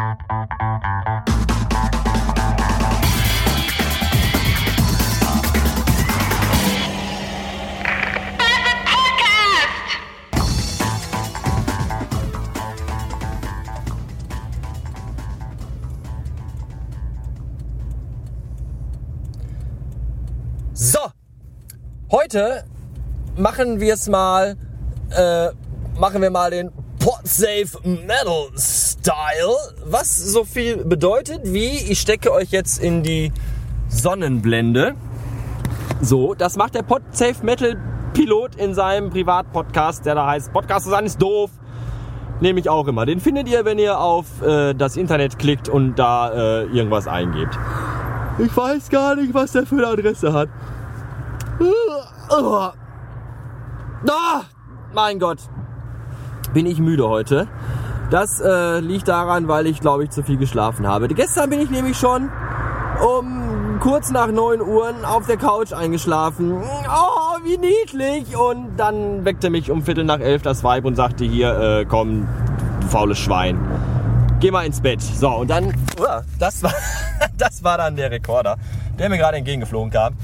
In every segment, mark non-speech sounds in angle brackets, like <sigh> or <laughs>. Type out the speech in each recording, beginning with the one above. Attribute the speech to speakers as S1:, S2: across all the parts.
S1: So, heute machen wir es mal, äh, machen wir mal den Podsafe Metal Style, was so viel bedeutet wie ich stecke euch jetzt in die Sonnenblende. So, das macht der Podsafe Metal Pilot in seinem Privatpodcast, der da heißt Podcast zu sein ist doof. Nehme ich auch immer. Den findet ihr, wenn ihr auf äh, das Internet klickt und da äh, irgendwas eingebt. Ich weiß gar nicht, was der für eine Adresse hat. Oh, mein Gott. Bin ich müde heute. Das äh, liegt daran, weil ich, glaube ich, zu viel geschlafen habe. Gestern bin ich nämlich schon um kurz nach 9 Uhr auf der Couch eingeschlafen. Oh, wie niedlich. Und dann weckte mich um Viertel nach elf das Weib und sagte hier, äh, komm, du faules Schwein. Geh mal ins Bett. So, und dann, uh, das war, <laughs> das war dann der Rekorder, der mir gerade entgegengeflogen kam.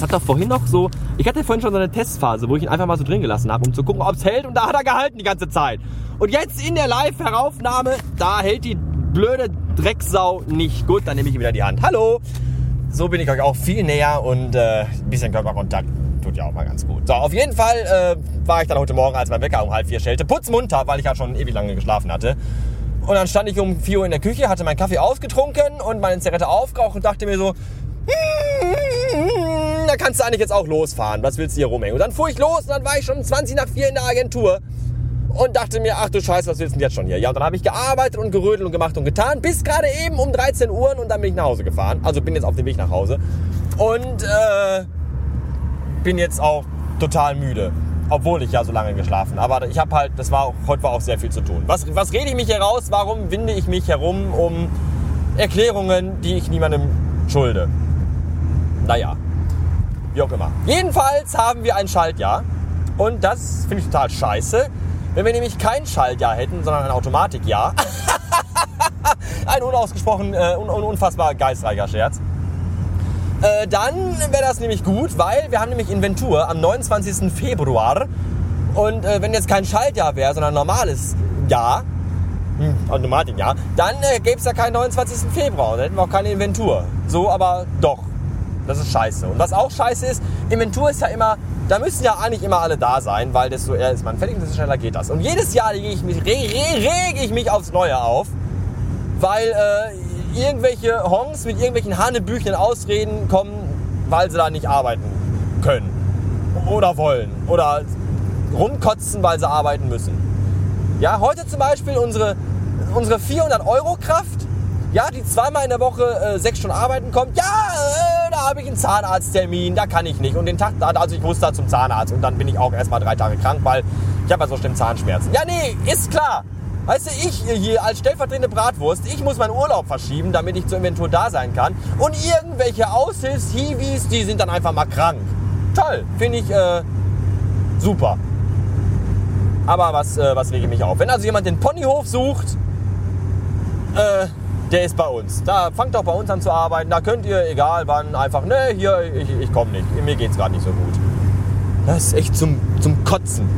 S1: Das hat doch vorhin noch so, ich hatte vorhin schon so eine Testphase, wo ich ihn einfach mal so drin gelassen habe, um zu gucken, ob es hält. Und da hat er gehalten die ganze Zeit. Und jetzt in der Live-Heraufnahme, da hält die blöde Drecksau nicht. Gut, dann nehme ich wieder die Hand. Hallo! So bin ich euch auch viel näher und äh, ein bisschen Körperkontakt tut ja auch mal ganz gut. So, auf jeden Fall äh, war ich dann heute Morgen, als mein Wecker um halb vier schellte, putzmunter, weil ich ja schon ewig lange geschlafen hatte. Und dann stand ich um 4 Uhr in der Küche, hatte meinen Kaffee ausgetrunken und meine Zigarette aufgeraucht und dachte mir so, hm, da kannst du eigentlich jetzt auch losfahren. Was willst du hier rumhängen? Und dann fuhr ich los und dann war ich schon 20 nach 4 in der Agentur und dachte mir, ach du Scheiße, was willst du denn jetzt schon hier? Ja, und dann habe ich gearbeitet und gerödelt und gemacht und getan, bis gerade eben um 13 Uhr und dann bin ich nach Hause gefahren. Also bin jetzt auf dem Weg nach Hause und äh, bin jetzt auch total müde. Obwohl ich ja so lange geschlafen. Aber ich habe halt, das war heute war auch sehr viel zu tun. Was, was rede ich mich heraus? Warum winde ich mich herum um Erklärungen, die ich niemandem schulde? Naja, wie auch immer. Jedenfalls haben wir ein Schaltjahr. Und das finde ich total scheiße. Wenn wir nämlich kein Schaltjahr hätten, sondern ein Automatikjahr. <laughs> ein unausgesprochen, äh, un unfassbar geistreicher Scherz. Äh, dann wäre das nämlich gut, weil wir haben nämlich Inventur am 29. Februar. Und äh, wenn jetzt kein Schaltjahr wäre, sondern ein normales Jahr, hm, Automatikjahr, dann äh, gäbe es ja keinen 29. Februar. Dann hätten wir auch keine Inventur. So aber doch. Das ist scheiße. Und was auch scheiße ist, Inventur ist ja immer, da müssen ja eigentlich immer alle da sein, weil desto eher ist man fertig und desto schneller geht das. Und jedes Jahr rege ich mich, reg, reg ich mich aufs Neue auf, weil äh, irgendwelche Hongs mit irgendwelchen hanebüchenen Ausreden kommen, weil sie da nicht arbeiten können oder wollen oder rumkotzen, weil sie arbeiten müssen. Ja, heute zum Beispiel unsere, unsere 400 Euro Kraft, ja, die zweimal in der Woche äh, sechs Stunden arbeiten kommt. Ja, äh, da habe ich einen Zahnarzttermin, da kann ich nicht. Und den Tag, also ich muss da zum Zahnarzt und dann bin ich auch erstmal drei Tage krank, weil ich habe ja so schlimm Zahnschmerzen. Ja, nee, ist klar. Weißt du, ich hier als stellvertretende Bratwurst, ich muss meinen Urlaub verschieben, damit ich zur Inventur da sein kann. Und irgendwelche Aushilfs-Hiwis, die sind dann einfach mal krank. Toll, finde ich äh, super. Aber was, äh, was rege ich mich auf? Wenn also jemand den Ponyhof sucht, äh, der ist bei uns. Da fangt doch bei uns an zu arbeiten. Da könnt ihr, egal wann, einfach, ne, hier, ich, ich komme nicht. Mir geht's gerade nicht so gut. Das ist echt zum, zum Kotzen.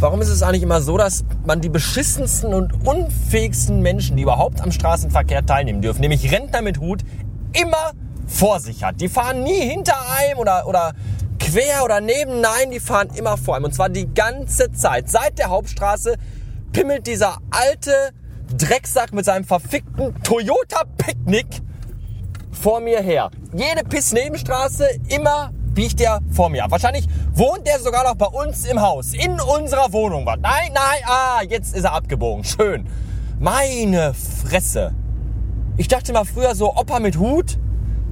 S1: Warum ist es eigentlich immer so, dass man die beschissensten und unfähigsten Menschen, die überhaupt am Straßenverkehr teilnehmen dürfen, nämlich Rentner mit Hut, immer vor sich hat? Die fahren nie hinter einem oder, oder quer oder neben, nein, die fahren immer vor einem. Und zwar die ganze Zeit. Seit der Hauptstraße pimmelt dieser alte Drecksack mit seinem verfickten Toyota Picknick vor mir her. Jede Piss-Nebenstraße, immer biegt der vor mir ab. Wahrscheinlich wohnt der sogar noch bei uns im Haus, in unserer Wohnung. Nein, nein, ah, jetzt ist er abgebogen. Schön. Meine Fresse. Ich dachte mal früher so Opa mit Hut,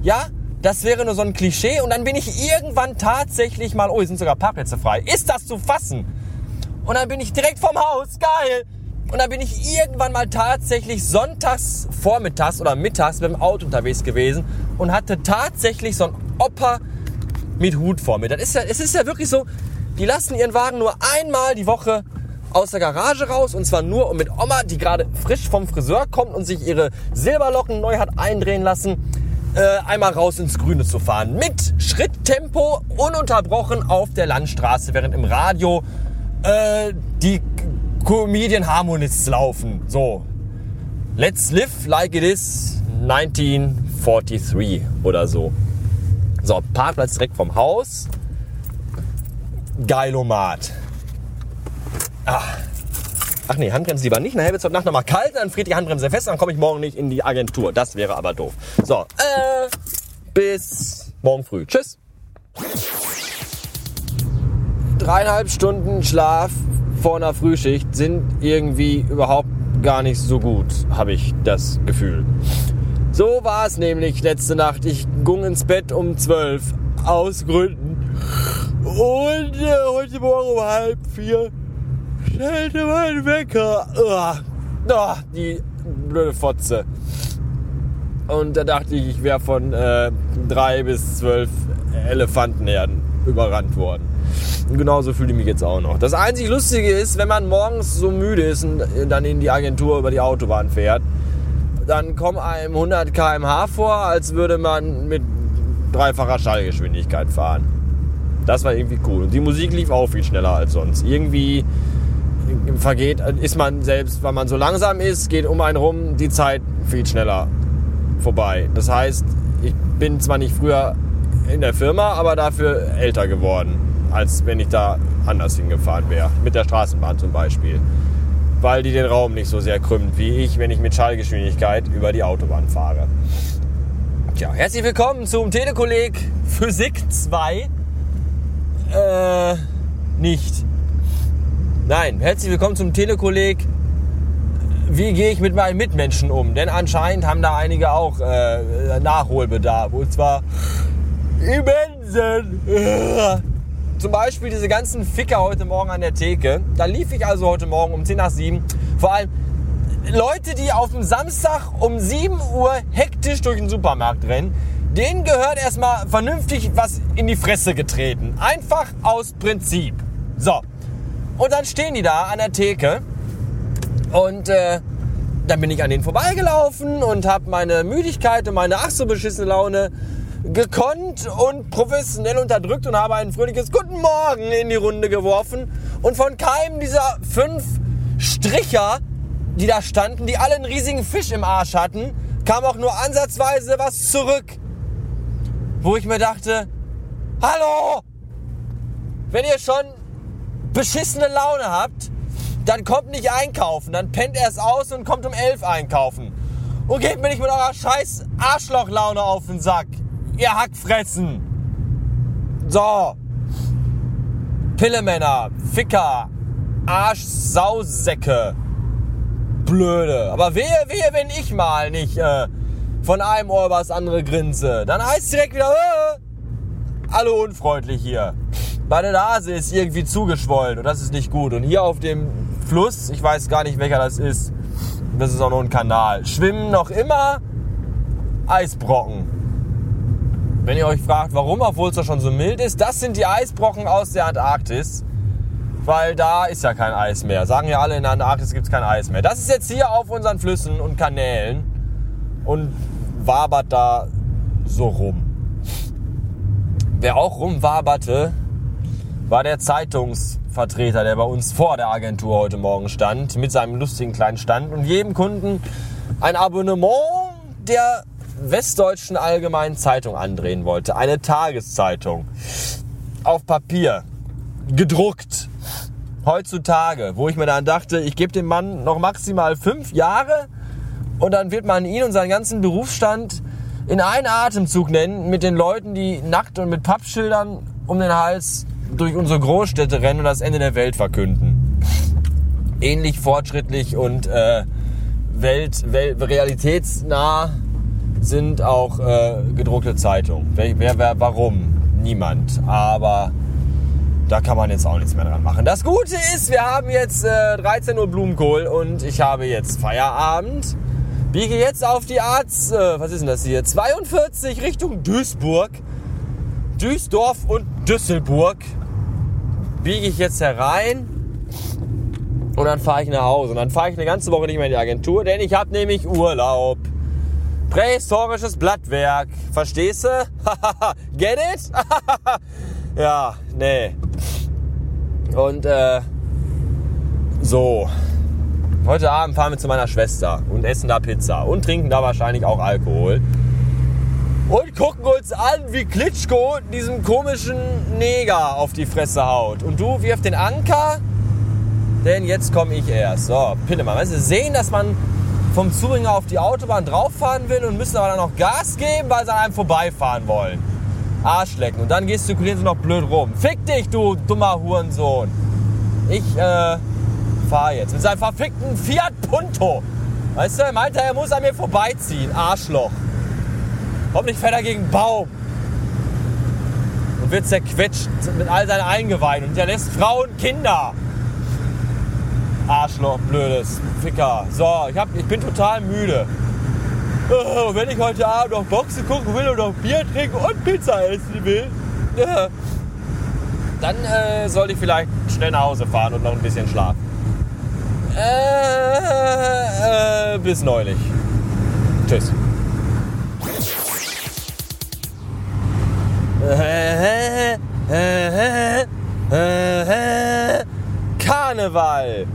S1: ja, das wäre nur so ein Klischee und dann bin ich irgendwann tatsächlich mal, oh, hier sind sogar Parkplätze frei. Ist das zu fassen? Und dann bin ich direkt vom Haus, geil. Und dann bin ich irgendwann mal tatsächlich sonntags vormittags oder mittags mit dem Auto unterwegs gewesen und hatte tatsächlich so ein Opa mit Hut vor mir. Das ist ja, es ist ja wirklich so, die lassen ihren Wagen nur einmal die Woche aus der Garage raus und zwar nur um mit Oma, die gerade frisch vom Friseur kommt und sich ihre Silberlocken neu hat eindrehen lassen, äh, einmal raus ins Grüne zu fahren. Mit Schritttempo, ununterbrochen auf der Landstraße, während im Radio äh, die Comedian Harmonists laufen. So. Let's live like it is 1943 oder so. So, Parkplatz direkt vom Haus. Geilomat. Ah. Ach nee, Handbremse lieber nicht. Nachher wird es heute Nacht nochmal kalt, dann friert die Handbremse fest, dann komme ich morgen nicht in die Agentur. Das wäre aber doof. So, äh, bis morgen früh. Tschüss. Dreieinhalb Stunden Schlaf vor einer Frühschicht sind irgendwie überhaupt gar nicht so gut, habe ich das Gefühl. So war es nämlich letzte Nacht. Ich ging ins Bett um zwölf aus Gründen. Und äh, heute Morgen um halb vier stellte mein Wecker. Oh, oh, die blöde Fotze. Und da dachte ich, ich wäre von äh, drei bis zwölf Elefantenherden überrannt worden. Und genauso fühle ich mich jetzt auch noch. Das einzig Lustige ist, wenn man morgens so müde ist und dann in die Agentur über die Autobahn fährt, dann kommen einem 100 km/h vor, als würde man mit dreifacher Schallgeschwindigkeit fahren. Das war irgendwie cool. Und die Musik lief auch viel schneller als sonst. Irgendwie vergeht, ist man selbst, weil man so langsam ist, geht um einen rum die Zeit viel schneller vorbei. Das heißt, ich bin zwar nicht früher in der Firma, aber dafür älter geworden, als wenn ich da anders hingefahren wäre. Mit der Straßenbahn zum Beispiel. Weil die den Raum nicht so sehr krümmt wie ich, wenn ich mit Schallgeschwindigkeit über die Autobahn fahre. Tja, herzlich willkommen zum Telekolleg Physik 2. Äh, nicht. Nein, herzlich willkommen zum Telekolleg. Wie gehe ich mit meinen Mitmenschen um? Denn anscheinend haben da einige auch äh, Nachholbedarf. Und zwar immensen. Zum Beispiel diese ganzen Ficker heute Morgen an der Theke. Da lief ich also heute Morgen um 10 nach 7. Vor allem Leute, die auf dem Samstag um 7 Uhr hektisch durch den Supermarkt rennen. Denen gehört erstmal vernünftig was in die Fresse getreten. Einfach aus Prinzip. So. Und dann stehen die da an der Theke und äh, dann bin ich an denen vorbeigelaufen und habe meine Müdigkeit und meine ach so beschissene Laune gekonnt und professionell unterdrückt und habe ein fröhliches Guten Morgen in die Runde geworfen. Und von keinem dieser fünf Stricher, die da standen, die alle einen riesigen Fisch im Arsch hatten, kam auch nur ansatzweise was zurück. Wo ich mir dachte, hallo, wenn ihr schon beschissene Laune habt, dann kommt nicht einkaufen, dann pennt erst aus und kommt um elf einkaufen. Und geht mir nicht mit eurer scheiß Arschlochlaune auf den Sack. Ihr Hackfressen. So. Pillemänner, Ficker, Arschsausäcke. Blöde. Aber wehe, wehe, wenn ich mal nicht äh, von einem Ohr über andere grinse. Dann heißt direkt wieder, äh, alle unfreundlich hier. Meine Nase ist irgendwie zugeschwollen und das ist nicht gut. Und hier auf dem Fluss, ich weiß gar nicht welcher das ist, das ist auch nur ein Kanal, schwimmen noch immer Eisbrocken. Wenn ihr euch fragt, warum, obwohl es doch schon so mild ist, das sind die Eisbrocken aus der Antarktis. Weil da ist ja kein Eis mehr. Sagen ja alle, in der Antarktis gibt es kein Eis mehr. Das ist jetzt hier auf unseren Flüssen und Kanälen und wabert da so rum. Wer auch rumwaberte, war der Zeitungsvertreter, der bei uns vor der Agentur heute Morgen stand, mit seinem lustigen kleinen Stand und jedem Kunden ein Abonnement der Westdeutschen Allgemeinen Zeitung andrehen wollte. Eine Tageszeitung. Auf Papier. Gedruckt. Heutzutage. Wo ich mir dann dachte, ich gebe dem Mann noch maximal fünf Jahre und dann wird man ihn und seinen ganzen Berufsstand in einen Atemzug nennen mit den Leuten, die nackt und mit Pappschildern um den Hals durch unsere Großstädte rennen und das Ende der Welt verkünden. Ähnlich fortschrittlich und äh, Welt, Welt, realitätsnah sind auch äh, gedruckte Zeitungen. Wer, wer, wer, warum? Niemand. Aber da kann man jetzt auch nichts mehr dran machen. Das Gute ist, wir haben jetzt äh, 13 Uhr Blumenkohl und ich habe jetzt Feierabend. Biege jetzt auf die Arzt, äh, was ist denn das hier? 42 Richtung Duisburg. Duisdorf und Düsselburg biege ich jetzt herein Und dann fahre ich nach Hause. Und dann fahre ich eine ganze Woche nicht mehr in die Agentur, denn ich habe nämlich Urlaub. Prähistorisches Blattwerk. Verstehst du? <laughs> Get it? <laughs> ja, nee. Und äh, so. Heute Abend fahren wir zu meiner Schwester und essen da Pizza und trinken da wahrscheinlich auch Alkohol. Und gucken uns an, wie Klitschko diesem komischen Neger auf die Fresse haut. Und du wirf den Anker, denn jetzt komme ich erst. So, Pillemann. Weißt du, sehen, dass man vom Zuringer auf die Autobahn drauffahren will und müssen aber dann noch Gas geben, weil sie an einem vorbeifahren wollen. Arschlecken. Und dann gestikulieren sie noch blöd rum. Fick dich, du dummer Hurensohn. Ich äh, fahre jetzt mit seinem verfickten Fiat Punto. Weißt du, er meinte, er muss an mir vorbeiziehen. Arschloch. Hoffentlich fährt er gegen Baum. Und wird zerquetscht mit all seinen Eingeweiden und hinterlässt Frauen, Kinder. Arschloch, blödes Ficker. So, ich, hab, ich bin total müde. Und wenn ich heute Abend noch Boxen gucken will und noch Bier trinken und Pizza essen will, dann äh, sollte ich vielleicht schnell nach Hause fahren und noch ein bisschen schlafen. Äh, äh, bis neulich. Tschüss. Karneval.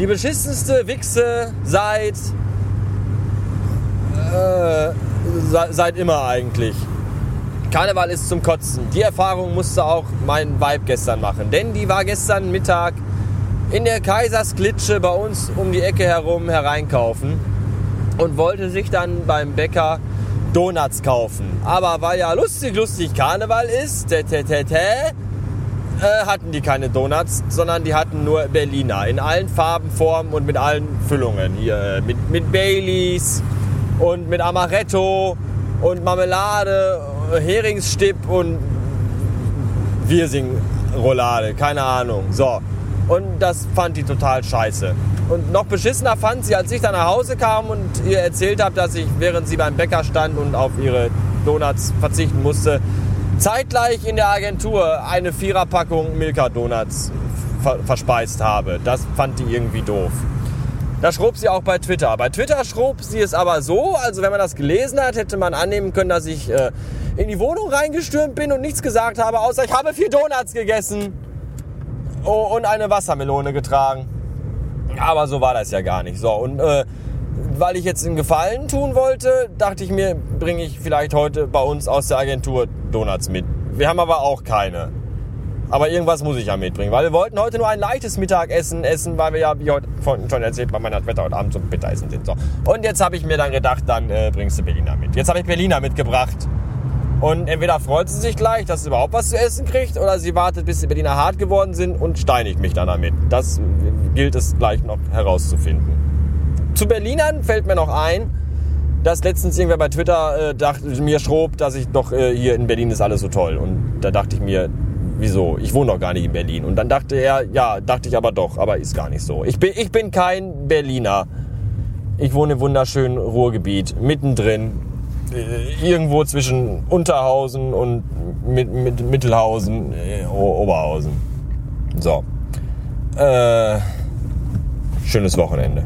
S1: Die beschissenste Wichse seit äh, seit immer eigentlich. Karneval ist zum Kotzen. Die Erfahrung musste auch mein Weib gestern machen. Denn die war gestern Mittag in der Kaisersklitsche bei uns um die Ecke herum hereinkaufen und wollte sich dann beim Bäcker Donuts kaufen. Aber weil ja lustig, lustig Karneval ist, tä, tä, äh, hatten die keine Donuts, sondern die hatten nur Berliner. In allen Farben, Formen und mit allen Füllungen. Hier äh, mit, mit Baileys und mit Amaretto und Marmelade, Heringsstipp und Wirsing-Roulade. Keine Ahnung. So. Und das fand die total scheiße. Und noch beschissener fand sie, als ich dann nach Hause kam und ihr erzählt habe, dass ich, während sie beim Bäcker stand und auf ihre Donuts verzichten musste, zeitgleich in der Agentur eine Viererpackung Milka Donuts verspeist habe. Das fand die irgendwie doof. Da schrob sie auch bei Twitter. Bei Twitter schrob sie es aber so, also wenn man das gelesen hat, hätte man annehmen können, dass ich äh, in die Wohnung reingestürmt bin und nichts gesagt habe, außer ich habe vier Donuts gegessen oh, und eine Wassermelone getragen. Aber so war das ja gar nicht. So, und äh, weil ich jetzt einen Gefallen tun wollte, dachte ich mir, bringe ich vielleicht heute bei uns aus der Agentur Donuts mit. Wir haben aber auch keine. Aber irgendwas muss ich ja mitbringen, weil wir wollten heute nur ein leichtes Mittagessen essen, weil wir ja, wie heute schon erzählt, bei meiner Wetter heute Abend zum Mittagessen sind. So. Und jetzt habe ich mir dann gedacht, dann äh, bringst du Berliner mit. Jetzt habe ich Berliner mitgebracht. Und entweder freut sie sich gleich, dass sie überhaupt was zu essen kriegt, oder sie wartet, bis die Berliner hart geworden sind und steinigt mich dann damit. Das gilt es gleich noch herauszufinden. Zu Berlinern fällt mir noch ein, dass letztens irgendwer bei Twitter äh, dachte, mir schrob, dass ich doch äh, hier in Berlin ist alles so toll. Und da dachte ich mir, wieso? Ich wohne doch gar nicht in Berlin. Und dann dachte er, ja, dachte ich aber doch, aber ist gar nicht so. Ich bin, ich bin kein Berliner. Ich wohne im wunderschönen Ruhrgebiet, mittendrin, äh, irgendwo zwischen Unterhausen und mit, mit Mittelhausen, äh, Oberhausen. So. Äh, schönes Wochenende.